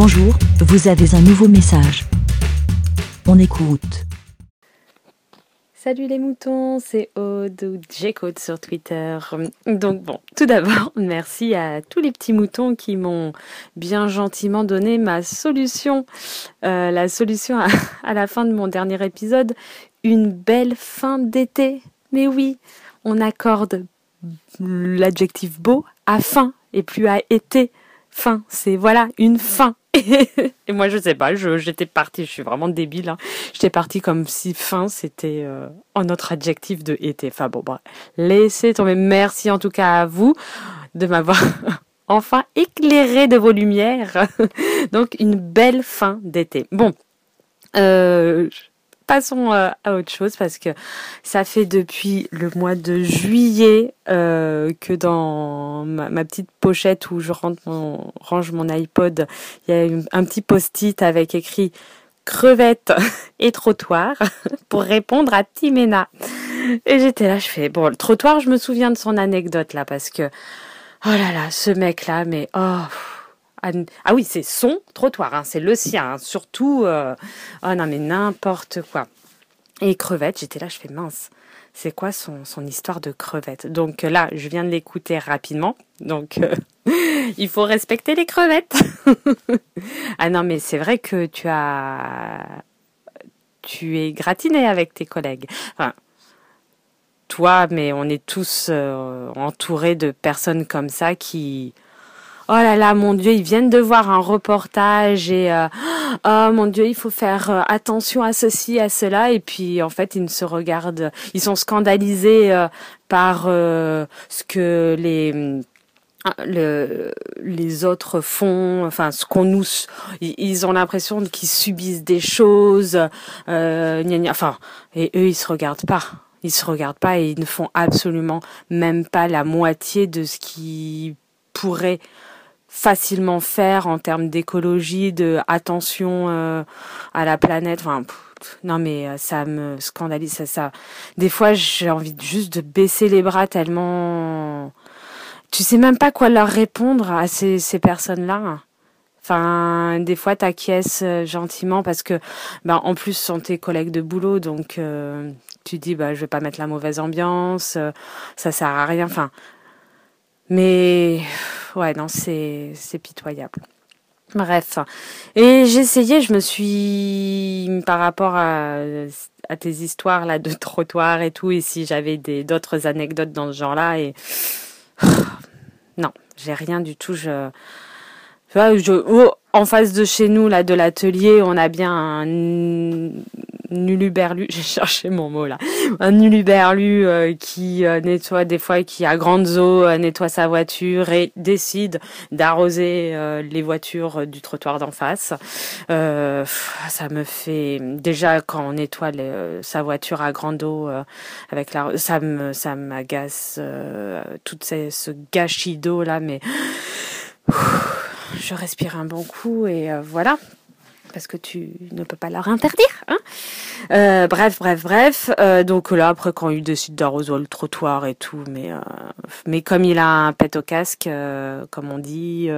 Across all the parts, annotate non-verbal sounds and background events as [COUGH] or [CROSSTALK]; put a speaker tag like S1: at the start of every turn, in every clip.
S1: Bonjour, vous avez un nouveau message. On écoute.
S2: Salut les moutons, c'est Aude ou sur Twitter. Donc bon, tout d'abord, [LAUGHS] merci à tous les petits moutons qui m'ont bien gentiment donné ma solution. Euh, la solution [LAUGHS] à la fin de mon dernier épisode, une belle fin d'été. Mais oui, on accorde l'adjectif beau à fin et plus à été. Fin, c'est voilà, une fin. Et moi, je sais pas, j'étais partie, je suis vraiment débile. Hein. J'étais partie comme si fin, c'était euh, un autre adjectif de été. Enfin bon, laissez tomber. Merci en tout cas à vous de m'avoir [LAUGHS] enfin éclairé de vos lumières. [LAUGHS] Donc, une belle fin d'été. Bon, euh, passons euh, à autre chose parce que ça fait depuis le mois de juillet euh, que dans ma, petite pochette où je range mon iPod, il y a un petit post-it avec écrit crevette [LAUGHS] et trottoir [LAUGHS] pour répondre à Timena. Et j'étais là, je fais bon le trottoir, je me souviens de son anecdote là parce que oh là là, ce mec là, mais oh ah oui, c'est son trottoir, hein, c'est le sien, hein, surtout. Euh, oh non, mais n'importe quoi. Et crevette, j'étais là, je fais mince. C'est quoi son, histoire de crevette? Donc là, je viens de l'écouter rapidement. Donc euh, [LAUGHS] il faut respecter les crevettes. [LAUGHS] ah non, mais c'est vrai que tu as tu es gratiné avec tes collègues. Toi, mais on est tous euh, entourés de personnes comme ça qui oh là là, mon Dieu, ils viennent de voir un reportage et euh, oh mon Dieu, il faut faire euh, attention à ceci, à cela. Et puis en fait, ils ne se regardent, ils sont scandalisés euh, par ce que les le, les autres font, enfin ce qu'on nous, ils ont l'impression qu'ils subissent des choses, euh, gna gna, enfin et eux ils se regardent pas, ils se regardent pas et ils ne font absolument même pas la moitié de ce qui pourrait facilement faire en termes d'écologie, de attention euh, à la planète. Enfin, non mais euh, ça me scandalise ça, ça. Des fois j'ai envie juste de baisser les bras tellement tu sais même pas quoi leur répondre à ces, ces personnes-là. Enfin, des fois t'acquiesces euh, gentiment parce que, ben, en plus sont tes collègues de boulot, donc tu dis bah je vais pas mettre la mauvaise ambiance, ça sert à rien. Enfin, mais ouais, non, c'est pitoyable. Bref. Et essayé, je me suis par rapport à, à tes histoires là de trottoir et tout, et si j'avais d'autres anecdotes dans ce genre-là, et non, j'ai rien du tout. Je, je, oh, en face de chez nous là, de l'atelier, on a bien un nuluberlu, [LAUGHS] j'ai cherché mon mot là, un nuluberlu euh, qui euh, nettoie des fois, qui a grande eau, euh, nettoie sa voiture et décide d'arroser les voitures du trottoir d'en face. ça me fait déjà quand on nettoie sa voiture à grande eau avec la, ça me ça m'agace tout ce gâchis d'eau là, mais je respire un bon coup et voilà parce que tu ne peux pas leur interdire. Hein euh, bref, bref, bref. Euh, donc là, après, quand il décide d'arroser le trottoir et tout, mais euh, mais comme il a un pet au casque, comme on dit,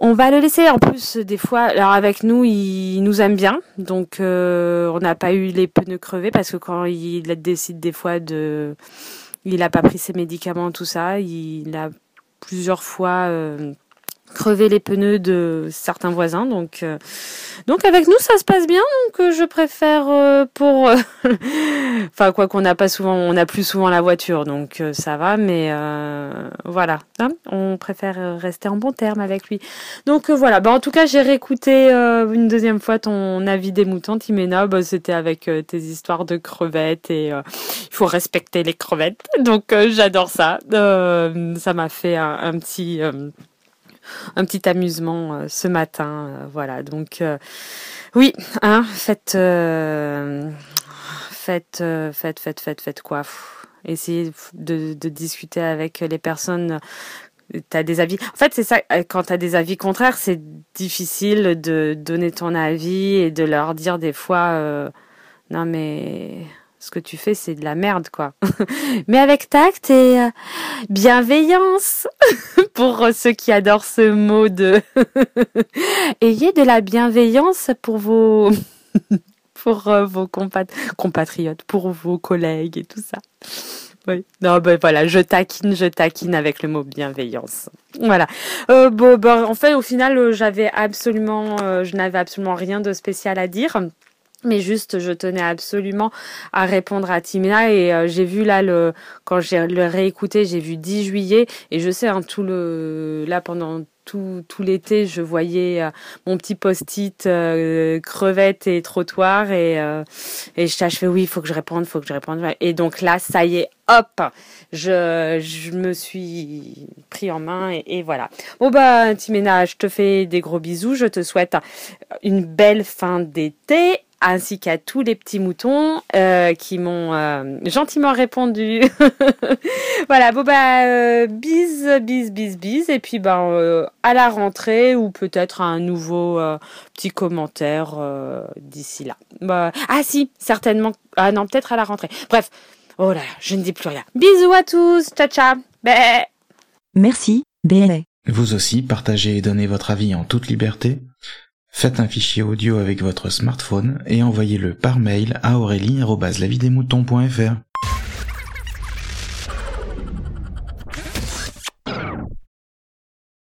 S2: on va le laisser. En plus, des fois, alors avec nous, il nous aime bien, donc on n'a pas eu les pneus crevés parce que quand il décide des fois de, il a pas pris ses médicaments, tout ça, il a plusieurs fois crever les pneus de certains voisins. Donc, euh, donc avec nous, ça se passe bien. Donc, euh, je préfère euh, pour, [LAUGHS] enfin quoi qu'on n'a pas souvent, on a plus souvent la voiture, donc ça va. Mais voilà, hein, on préfère rester en bon terme avec lui. Donc voilà. Bah en tout cas, j'ai réécouté une deuxième fois ton avis des moutons, Timena. Bah, c'était avec tes histoires de crevettes et il faut respecter les crevettes. [LAUGHS] Donc j'adore ça. ça m'a fait un petit un petit amusement euh, ce matin. Euh, voilà, donc euh, oui, hein, faites, faites, faites, faites, faites, quoi? Essayez de, de discuter avec les personnes T'as des avis? En fait, c'est ça. Quand t'as des avis contraires, c'est difficile de donner ton avis et de leur dire des fois, non mais ce que tu fais, c'est de la merde, quoi. [LAUGHS] Mais avec tact et bienveillance, [LAUGHS] pour ceux qui adorent ce mot de [LAUGHS] ayez de la bienveillance pour vos [LAUGHS] pour euh, vos compatriotes, pour vos collègues et tout ça. Oui. Non, ben voilà, je taquine, je taquine avec le mot bienveillance. Voilà. Euh, bon, ben, en fait, au final, euh, j'avais absolument, euh, je n'avais absolument rien de spécial à dire. Mais juste, je tenais absolument à répondre à Timina et euh, j'ai vu là le quand j'ai le réécouté, j'ai vu 10 juillet et je sais hein, tout le là pendant tout, tout l'été, je voyais euh, mon petit post-it euh, crevette et trottoir et euh, et je, fais oui, il faut que je réponde, faut que je réponde et donc là, ça y est, hop, je je me suis pris en main et, voilà. Bon bah Timena, je te fais des gros bisous, je te souhaite une belle fin d'été ainsi qu'à tous les petits moutons euh, qui m'ont euh, gentiment répondu. [LAUGHS] voilà, bon bah euh, bise, bise, bise, bise, et puis ben euh, à la rentrée ou peut-être un nouveau euh, petit commentaire euh, d'ici là. Bah, ah si, certainement. Ah non, peut-être à la rentrée. Bref, oh là, je ne dis plus rien. Bisous à tous, ciao ciao. Bé.
S1: Merci, BLA.
S3: Vous aussi, partagez et donnez votre avis en toute liberté. Faites un fichier audio avec votre smartphone et envoyez-le par mail à aurélie.lavidemouton.fr.